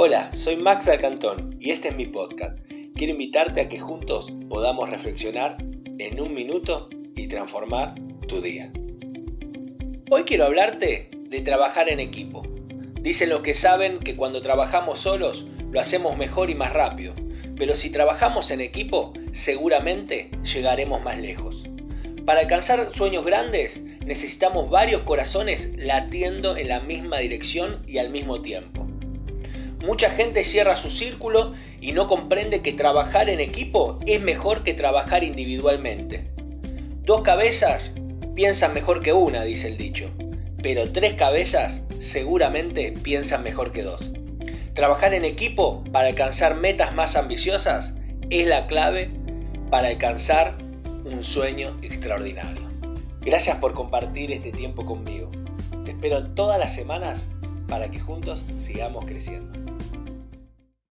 Hola, soy Max Alcantón y este es mi podcast. Quiero invitarte a que juntos podamos reflexionar en un minuto y transformar tu día. Hoy quiero hablarte de trabajar en equipo. Dicen los que saben que cuando trabajamos solos lo hacemos mejor y más rápido, pero si trabajamos en equipo seguramente llegaremos más lejos. Para alcanzar sueños grandes necesitamos varios corazones latiendo en la misma dirección y al mismo tiempo. Mucha gente cierra su círculo y no comprende que trabajar en equipo es mejor que trabajar individualmente. Dos cabezas piensan mejor que una, dice el dicho, pero tres cabezas seguramente piensan mejor que dos. Trabajar en equipo para alcanzar metas más ambiciosas es la clave para alcanzar un sueño extraordinario. Gracias por compartir este tiempo conmigo. Te espero todas las semanas para que juntos sigamos creciendo.